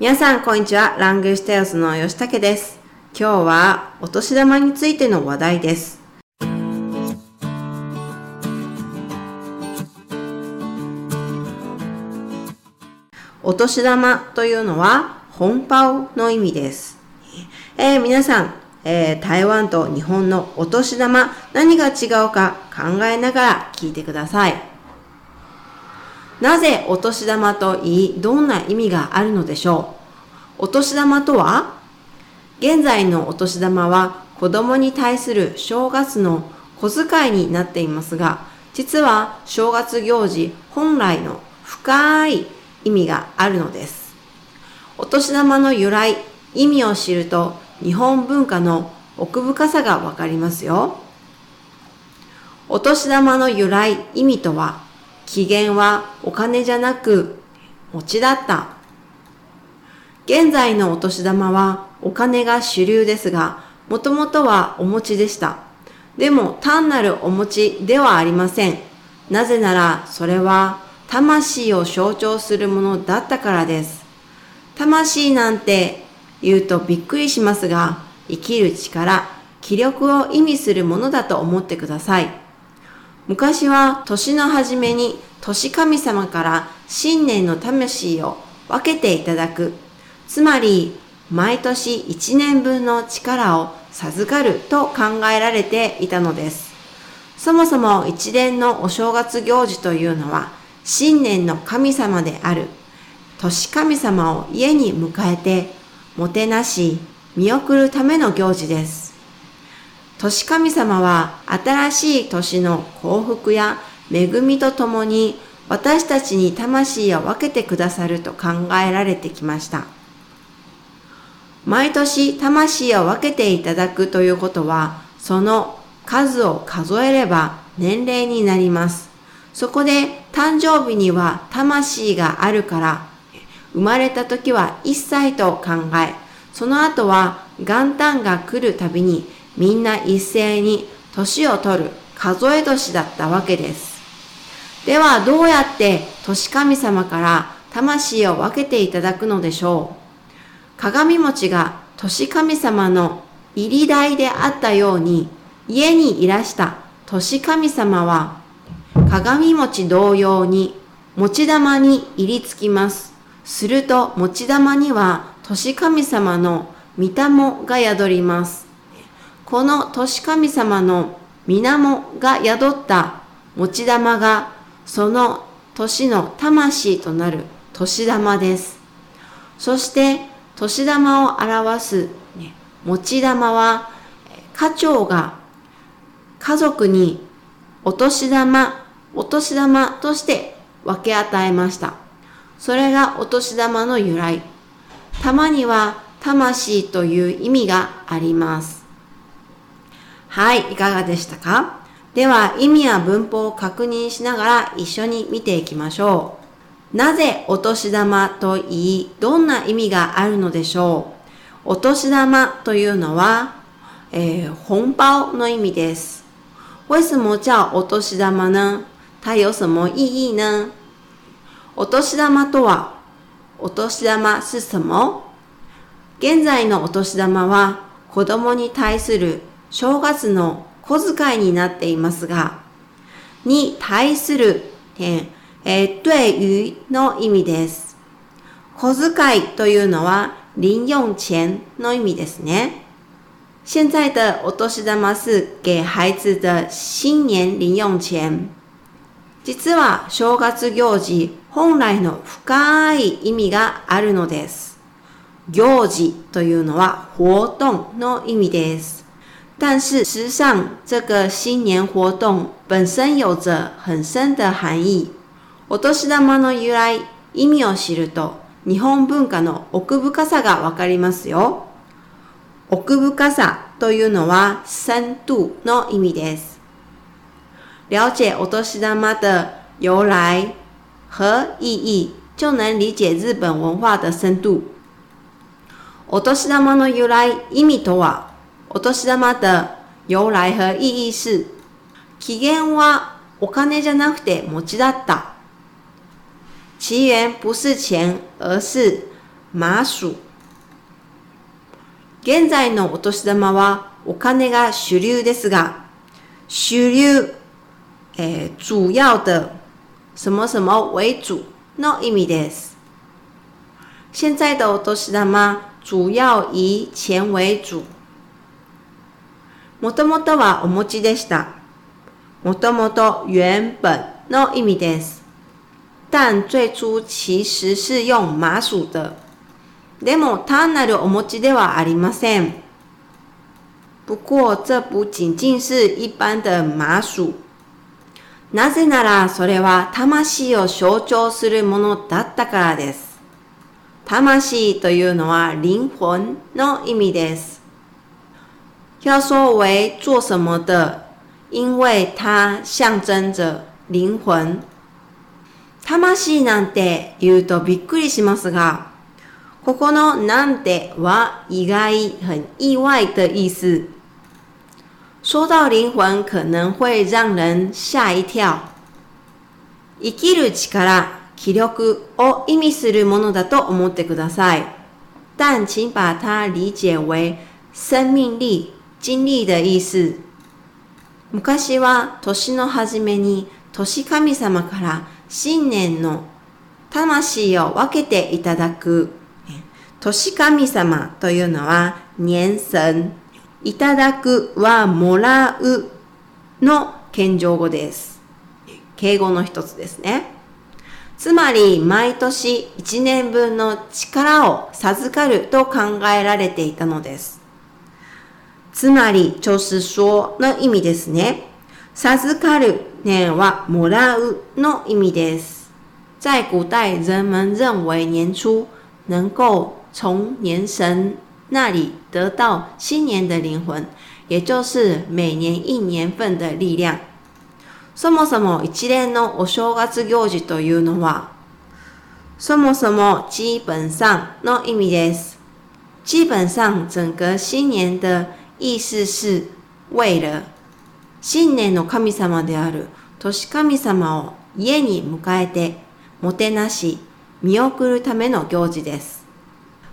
皆さん、こんにちは。ラングステオスの吉武です。今日はお年玉についての話題です。お年玉というのは本パの意味です。えー、皆さん、えー、台湾と日本のお年玉何が違うか考えながら聞いてください。なぜお年玉と言い、どんな意味があるのでしょう？お年玉とは現在のお年玉は子供に対する正月の小遣いになっていますが、実は正月行事本来の深い意味があるのです。お年玉の由来、意味を知ると日本文化の奥深さがわかりますよ。お年玉の由来、意味とは、起源はお金じゃなく餅だった。現在のお年玉はお金が主流ですが、もともとはお餅でした。でも単なるお餅ではありません。なぜならそれは魂を象徴するものだったからです。魂なんて言うとびっくりしますが、生きる力、気力を意味するものだと思ってください。昔は年の初めに年神様から新年の魂を分けていただく。つまり、毎年1年分の力を授かると考えられていたのです。そもそも一連のお正月行事というのは、新年の神様である年神様を家に迎えてもてなし見送るための行事です。年神様は新しい年の幸福や恵みとともに私たちに魂を分けてくださると考えられてきました。毎年魂を分けていただくということはその数を数えれば年齢になります。そこで誕生日には魂があるから、生まれた時は1歳と考え、その後は元旦が来るたびにみんな一斉に年を取る数え年だったわけです。ではどうやって年神様から魂を分けていただくのでしょう？鏡餅が年神様の入り台であったように家にいらした年神様は鏡餅同様に持ち玉に入りつきます。すると持玉には年神様の御霊が宿ります。この年神様の水面が宿った持ち玉がその年の魂となる年玉です。そして年玉を表す、ね、持玉は家長が家族にお年玉お年玉として分け与えました。それがお年玉の由来。玉には魂という意味があります。はい、いかがでしたか？では意味や文法を確認しながら一緒に見ていきましょう。なぜお年玉と言い、どんな意味があるのでしょう？お年玉というのは、えー、本包の意味です。为什么叫お年玉呢它有什么意义呢？お年玉とは、お年玉是什么現在のお年玉は子供に対する正月の小遣いになっていますが、に対する点、えー、对于の意味です。小遣いというのは零用钱の意味ですね。現在的お年玉是给孩子的新年零用钱。実は正月行事本来の深い意味があるのです。行事というのは活動の意味です。但是实际上这个新年活動本身有着很深的含義。お年玉の由来、意味を知ると日本文化の奥深さがわかりますよ。奥深さというのは深度の意味です。了解お年玉的由来和意义，就能理解日本文化的深度。お年玉の由来意味とは、 お年玉的由来和意義是、起源はお金じゃなくて餅だった。起源不是钱，而是麻薯。現在のお年玉はお金が主流ですが、主流、えー、主要的什么什么为主の意味です。现在的お年玉主要以钱为主。もともとはお餅でした。もともと原本の意味です。但最初其实是用麻薯的。でも単なるお餅ではありません。不过这不仅仅是一般的麻薯。なぜならそれは魂を象徴するものだったからです。魂というのは灵魂の意味です。要说为做什么的，因为它象征着灵魂。魂なんて言うとびっくりしますが、ここのなんては意外、很意外的意思。说到灵魂，可能会让人吓一跳。生きる力、気力を意味するものだと思ってください。但请把它理解为生命力、 精力的意思。昔は年の初めに年神様から新年の魂を分けていただく年神様というのは年神。いただくはもらうの謙譲語です。敬語の一つですね。つまり、毎年1年分の力を授かると考えられていたのです。つまり、就是说の意味ですね。授かる年はもらうの意味です。在古代，人们认为年初能够从年神那里得到新年的灵魂，也就是每年一年份的力量。そもそも一連のお正月行事というのは、そもそも基本上の意味です。基本上整个新年的意思是为了新年の神様である年神様を家に迎えてもてなし見送るための行事です。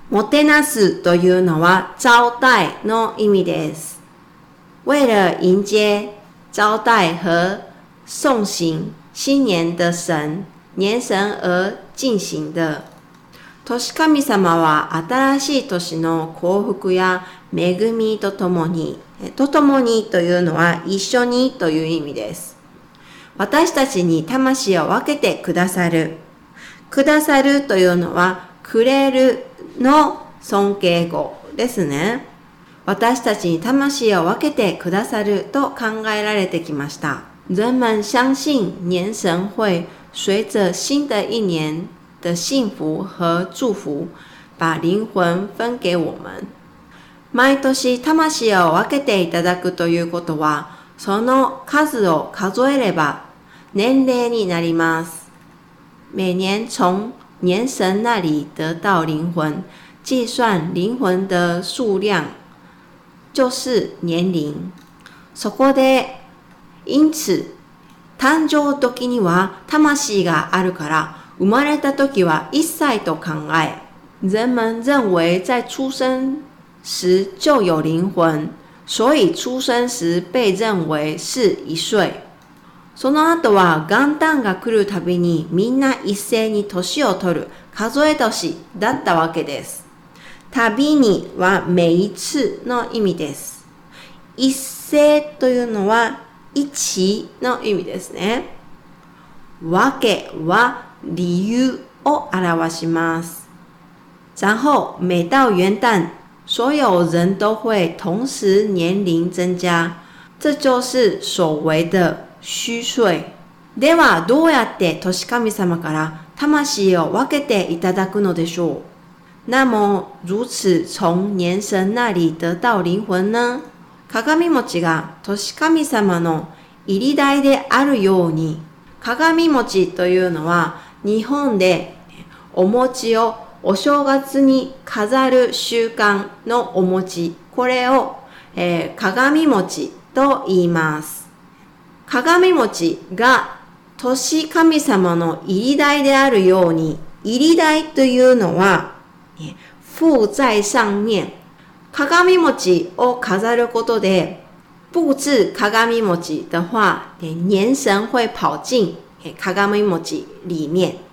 もてなすというのは招待の意味です。为了迎接、招待和送行新年的神、年神而進行的。年神様は新しい年の幸福や恵みとともに、とともにというのは一緒にという意味です。私たちに魂を分けてくださる。くださるというのはくれるの尊敬語ですね。私たちに魂を分けてくださると考えられてきました。人们相信年神会随着新的一年的幸福和祝福，把灵魂分给我们。毎年魂を分けていただくということは、その数を数えれば年齢になります。每年从年神那里得到灵魂，计算灵魂的数量就是年龄。そこで、因此、誕生時には魂があるから、生まれた時は一歳と考え、人们认为在出生时就有灵魂，所以出生时被认为是一岁。その後は元旦が来るたびにみんな一斉に年を取る数え年だったわけです。旅には每一次の意味です。一斉というのは一の意味ですね。わけは理由を表します。然后每到元旦，所有人都会同时年龄增加，这就是所谓的虚岁。ではどうやって年神様から魂を分けていただくのでしょう？那么如此从年神那里得到灵魂呢？鏡餅が年神様の入り台であるように。鏡餅というのは日本でお餅をお正月に飾る習慣のお餅これを、えー、鏡餅と言います鏡餅が年神様の入り台であるように、入り台というのは、附在上面。鏡餅を飾ることで、布置鏡餅的话，年神会跑进鏡餅里面。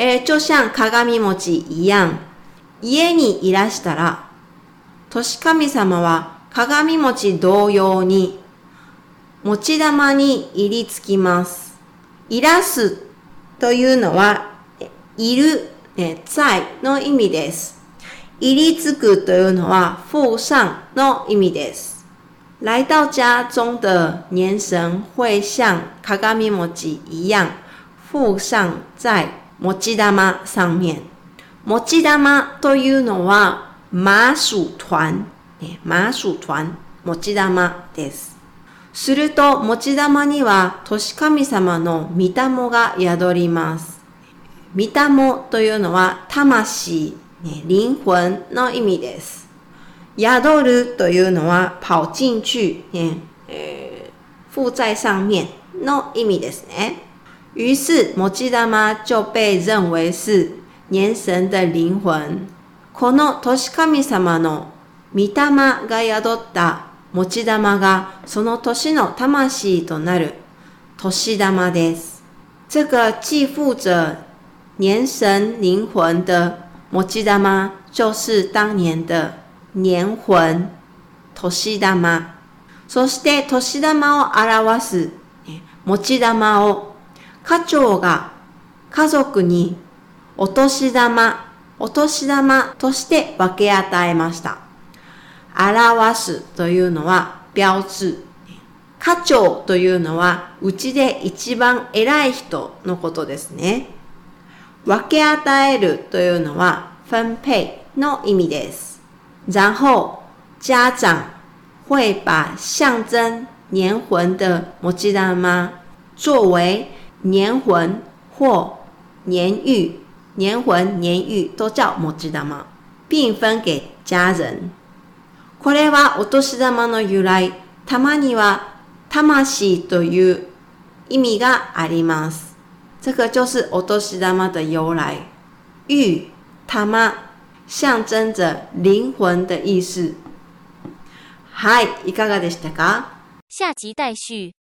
え就像鏡餅一样，家にいらしたら、年神様は鏡餅同様に、持ち玉に入りつきます。いらすというのは、いる、在の意味です。入りつくというのは、附上の意味です。来到家中的年神会像鏡餅一样附上在持ち玉上面。持ち玉というのは麻薯团、麻薯团、持ち玉です。すると、持ち玉には、年神様の御霊が宿ります。御霊というのは、魂、靈魂の意味です。宿るというのは、跑進去、えー、附在上面の意味ですね。于是、持ち玉就被認為是年神的靈魂。この年神様の御霊が宿った持ち玉がその年の魂となる年玉です。这个寄附着年神灵魂的持ち玉就是当年的年魂、年玉。そして年玉を表す持ち玉を 家長が家族にお年玉、お年玉として分け与えました。表すというのは標誌。家長というのはうちで一番偉い人のことですね。分け与えるというのは分配の意味です。然后家长会把象征年魂的摩吉达妈作为年魂或年玉，年魂、年玉都叫摩吉达妈，并分给家人。これはお年玉の由来。たまには魂という意味があります。这个就是お年玉的由来。玉、玉。象征着灵魂的意思。はい、いかがでしたか下集待续。